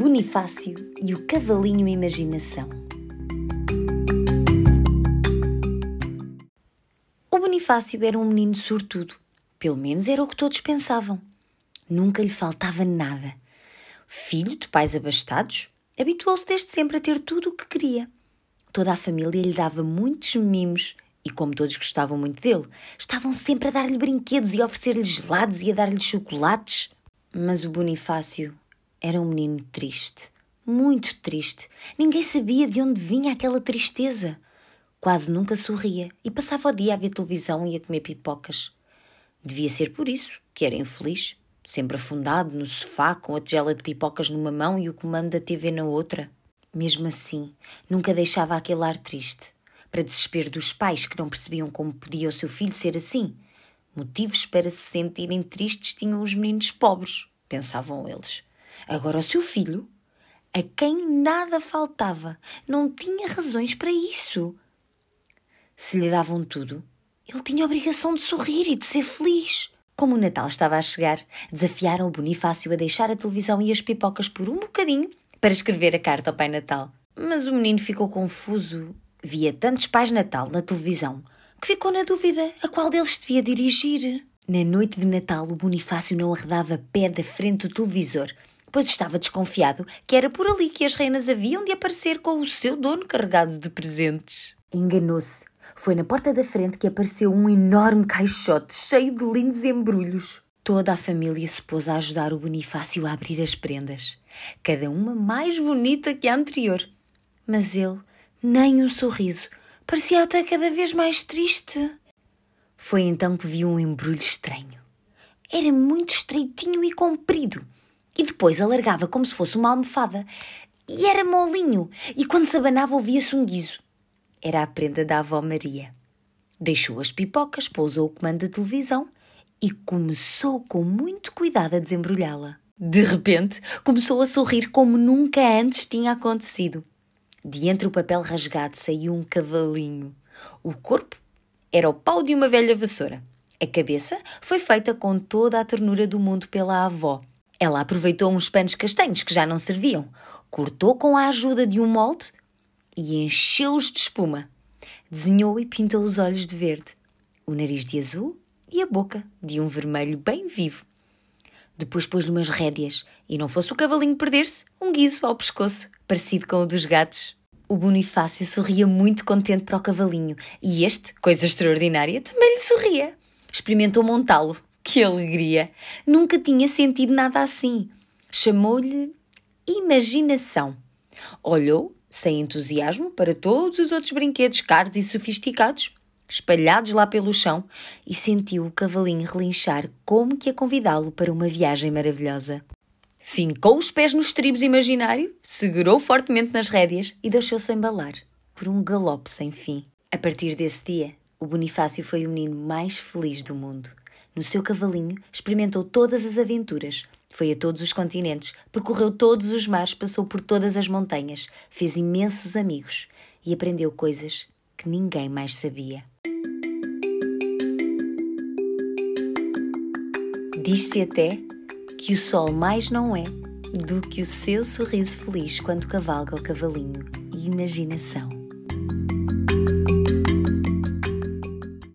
Bonifácio e o Cavalinho Imaginação. O Bonifácio era um menino sortudo. Pelo menos era o que todos pensavam. Nunca lhe faltava nada. Filho de pais abastados, habituou-se desde sempre a ter tudo o que queria. Toda a família lhe dava muitos mimos e, como todos gostavam muito dele, estavam sempre a dar-lhe brinquedos e a oferecer-lhe gelados e a dar-lhe chocolates. Mas o Bonifácio era um menino triste, muito triste. Ninguém sabia de onde vinha aquela tristeza. Quase nunca sorria e passava o dia a ver televisão e a comer pipocas. Devia ser por isso que era infeliz, sempre afundado no sofá com a tigela de pipocas numa mão e o comando da TV na outra. Mesmo assim, nunca deixava aquele ar triste, para desespero dos pais que não percebiam como podia o seu filho ser assim. Motivos para se sentirem tristes tinham os meninos pobres, pensavam eles. Agora o seu filho, a quem nada faltava, não tinha razões para isso. Se lhe davam tudo, ele tinha a obrigação de sorrir e de ser feliz. Como o Natal estava a chegar, desafiaram o Bonifácio a deixar a televisão e as pipocas por um bocadinho para escrever a carta ao Pai Natal. Mas o menino ficou confuso. Via tantos Pais Natal na televisão que ficou na dúvida a qual deles devia dirigir. Na noite de Natal, o Bonifácio não arredava pé da frente do televisor pois estava desconfiado que era por ali que as reinas haviam de aparecer com o seu dono carregado de presentes. Enganou-se. Foi na porta da frente que apareceu um enorme caixote cheio de lindos embrulhos. Toda a família se pôs a ajudar o Bonifácio a abrir as prendas, cada uma mais bonita que a anterior. Mas ele, nem um sorriso, parecia até cada vez mais triste. Foi então que viu um embrulho estranho. Era muito estreitinho e comprido e depois alargava como se fosse uma almofada. E era molinho, e quando se abanava ouvia-se um guizo. Era a prenda da avó Maria. Deixou as pipocas, pousou o comando de televisão e começou com muito cuidado a desembrulhá-la. De repente, começou a sorrir como nunca antes tinha acontecido. De entre o papel rasgado saiu um cavalinho. O corpo era o pau de uma velha vassoura. A cabeça foi feita com toda a ternura do mundo pela avó ela aproveitou uns panos castanhos que já não serviam, cortou com a ajuda de um molde e encheu-os de espuma. Desenhou e pintou os olhos de verde, o nariz de azul e a boca de um vermelho bem vivo. Depois pôs-lhe umas rédeas e, não fosse o cavalinho perder-se, um guizo ao pescoço, parecido com o dos gatos. O Bonifácio sorria muito contente para o cavalinho e este, coisa extraordinária, também lhe sorria. Experimentou montá-lo que alegria! Nunca tinha sentido nada assim. Chamou-lhe imaginação. Olhou, sem entusiasmo, para todos os outros brinquedos caros e sofisticados, espalhados lá pelo chão, e sentiu o cavalinho relinchar como que a convidá-lo para uma viagem maravilhosa. Fincou os pés nos tribos imaginário, segurou fortemente nas rédeas e deixou-se embalar por um galope sem fim. A partir desse dia, o Bonifácio foi o menino mais feliz do mundo. No seu cavalinho, experimentou todas as aventuras. Foi a todos os continentes, percorreu todos os mares, passou por todas as montanhas, fez imensos amigos e aprendeu coisas que ninguém mais sabia. Diz-se até que o sol mais não é do que o seu sorriso feliz quando cavalga o cavalinho. Imaginação.